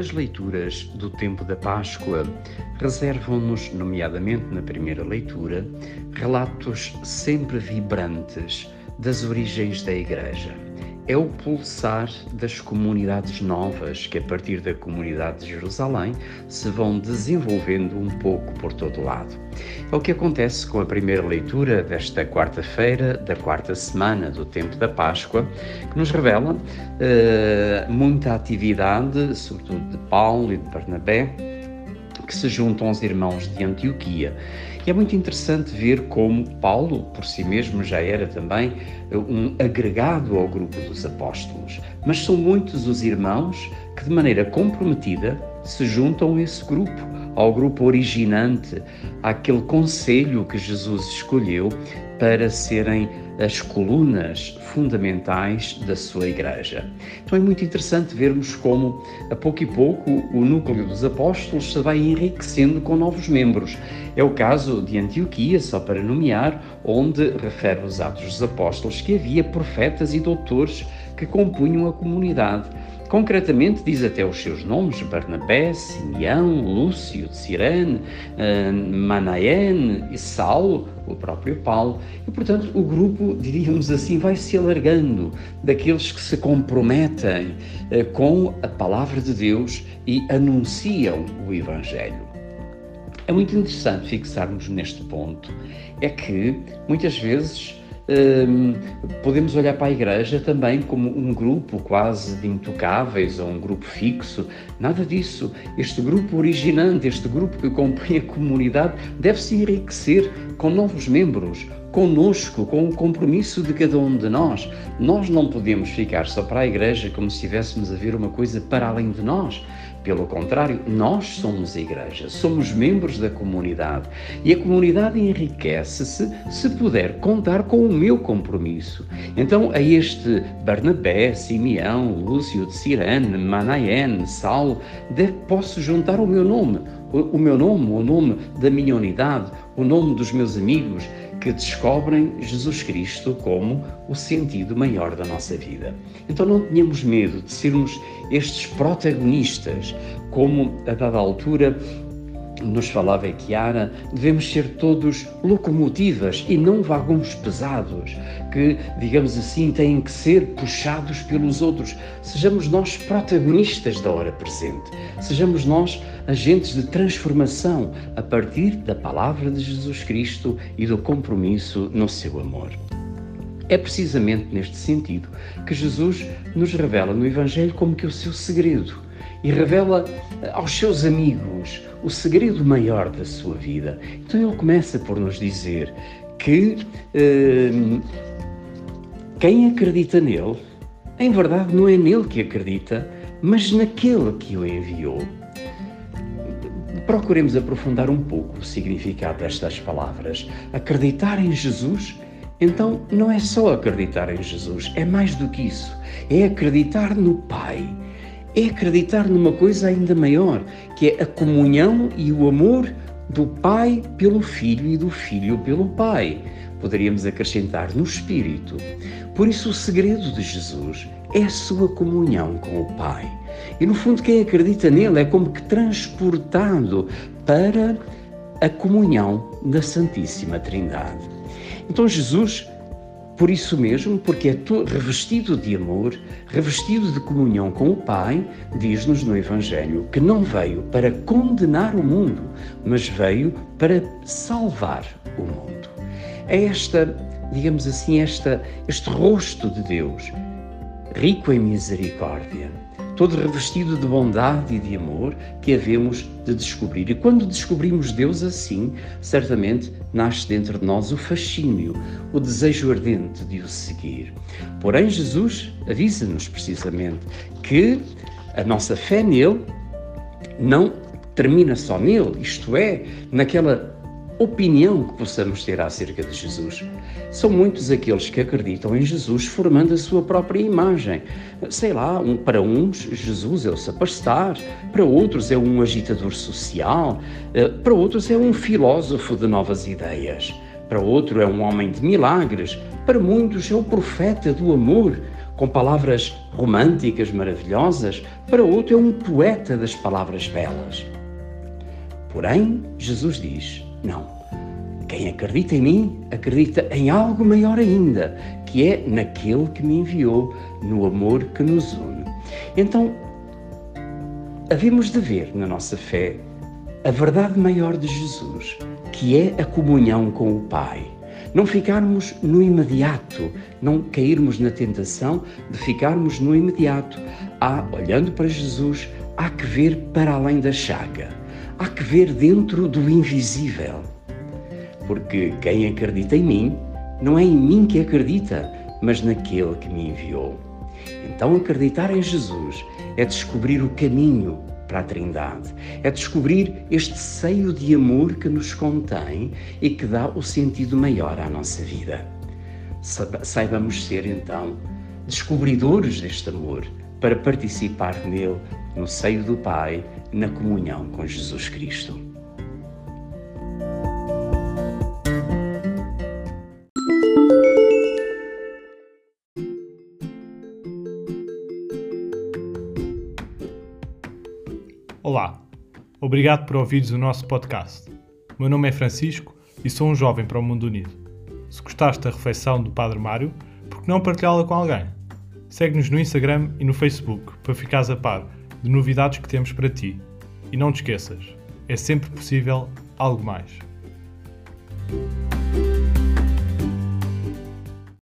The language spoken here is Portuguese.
As leituras do tempo da Páscoa reservam-nos, nomeadamente na primeira leitura, relatos sempre vibrantes das origens da Igreja é o pulsar das comunidades novas que, a partir da comunidade de Jerusalém, se vão desenvolvendo um pouco por todo lado. É o que acontece com a primeira leitura desta quarta-feira, da quarta semana do tempo da Páscoa, que nos revela uh, muita atividade, sobretudo de Paulo e de Barnabé, que se juntam aos irmãos de Antioquia. E é muito interessante ver como Paulo, por si mesmo, já era também um agregado ao grupo dos apóstolos. Mas são muitos os irmãos que, de maneira comprometida, se juntam a esse grupo, ao grupo originante, àquele conselho que Jesus escolheu para serem as colunas fundamentais da sua igreja. Então é muito interessante vermos como, a pouco e pouco, o núcleo dos apóstolos se vai enriquecendo com novos membros. É o caso de Antioquia, só para nomear, onde refere os Atos dos Apóstolos que havia profetas e doutores que compunham a comunidade Concretamente, diz até os seus nomes: Barnabé, Simeão, Lúcio, Cirene, eh, Manaén e Saulo, o próprio Paulo. E, portanto, o grupo, diríamos assim, vai se alargando daqueles que se comprometem eh, com a palavra de Deus e anunciam o Evangelho. É muito interessante fixarmos neste ponto, é que muitas vezes podemos olhar para a igreja também como um grupo quase de intocáveis ou um grupo fixo. Nada disso. Este grupo originante, este grupo que compõe a comunidade, deve se enriquecer com novos membros, conosco, com o compromisso de cada um de nós. Nós não podemos ficar só para a igreja como se estivéssemos a ver uma coisa para além de nós. Pelo contrário, nós somos a igreja, somos membros da comunidade. E a comunidade enriquece-se se puder contar com o meu compromisso. Então, a este Barnabé, Simeão, Lúcio de Cirene, Manaén, Saulo, posso juntar o meu nome, o meu nome, o nome da minha unidade, o nome dos meus amigos que descobrem Jesus Cristo como o sentido maior da nossa vida. Então não tenhamos medo de sermos estes protagonistas, como a dada altura nos falava Chiara, devemos ser todos locomotivas e não vagões pesados, que, digamos assim, têm que ser puxados pelos outros. Sejamos nós protagonistas da hora presente, sejamos nós agentes de transformação a partir da palavra de Jesus Cristo e do compromisso no seu amor. É precisamente neste sentido que Jesus nos revela no Evangelho como que o seu segredo e revela aos seus amigos o segredo maior da sua vida. Então ele começa por nos dizer que eh, quem acredita nele, em verdade não é nele que acredita, mas naquele que o enviou. Procuremos aprofundar um pouco o significado destas palavras. Acreditar em Jesus então, não é só acreditar em Jesus, é mais do que isso. É acreditar no Pai é acreditar numa coisa ainda maior, que é a comunhão e o amor do Pai pelo Filho e do Filho pelo Pai. Poderíamos acrescentar no Espírito. Por isso, o segredo de Jesus é a sua comunhão com o Pai. E no fundo, quem acredita nele é como que transportado para a comunhão da Santíssima Trindade. Então, Jesus por isso mesmo, porque é revestido de amor, revestido de comunhão com o Pai, diz-nos no Evangelho que não veio para condenar o mundo, mas veio para salvar o mundo. É esta, digamos assim, esta, este rosto de Deus, rico em misericórdia, todo revestido de bondade e de amor que havemos de descobrir. E quando descobrimos Deus assim, certamente nasce dentro de nós o fascínio, o desejo ardente de o seguir. Porém, Jesus avisa-nos precisamente que a nossa fé nele não termina só nele, isto é, naquela opinião que possamos ter acerca de Jesus. São muitos aqueles que acreditam em Jesus formando a sua própria imagem. Sei lá, um, para uns, Jesus é o sapastar, para outros é um agitador social, eh, para outros é um filósofo de novas ideias, para outro é um homem de milagres, para muitos é o profeta do amor com palavras românticas maravilhosas, para outro é um poeta das palavras belas. Porém, Jesus diz: não. Quem acredita em mim, acredita em algo maior ainda, que é naquele que me enviou, no amor que nos une. Então, havemos de ver na nossa fé a verdade maior de Jesus, que é a comunhão com o Pai. Não ficarmos no imediato, não cairmos na tentação de ficarmos no imediato. Há, olhando para Jesus, há que ver para além da chaga, há que ver dentro do invisível. Porque quem acredita em mim, não é em mim que acredita, mas naquele que me enviou. Então, acreditar em Jesus é descobrir o caminho para a Trindade, é descobrir este seio de amor que nos contém e que dá o sentido maior à nossa vida. Saibamos ser, então, descobridores deste amor para participar nele no seio do Pai, na comunhão com Jesus Cristo. Olá, obrigado por ouvires o nosso podcast. Meu nome é Francisco e sou um jovem para o mundo unido. Se gostaste da refeição do Padre Mário, por que não partilhá-la com alguém? Segue-nos no Instagram e no Facebook para ficares a par de novidades que temos para ti. E não te esqueças, é sempre possível algo mais.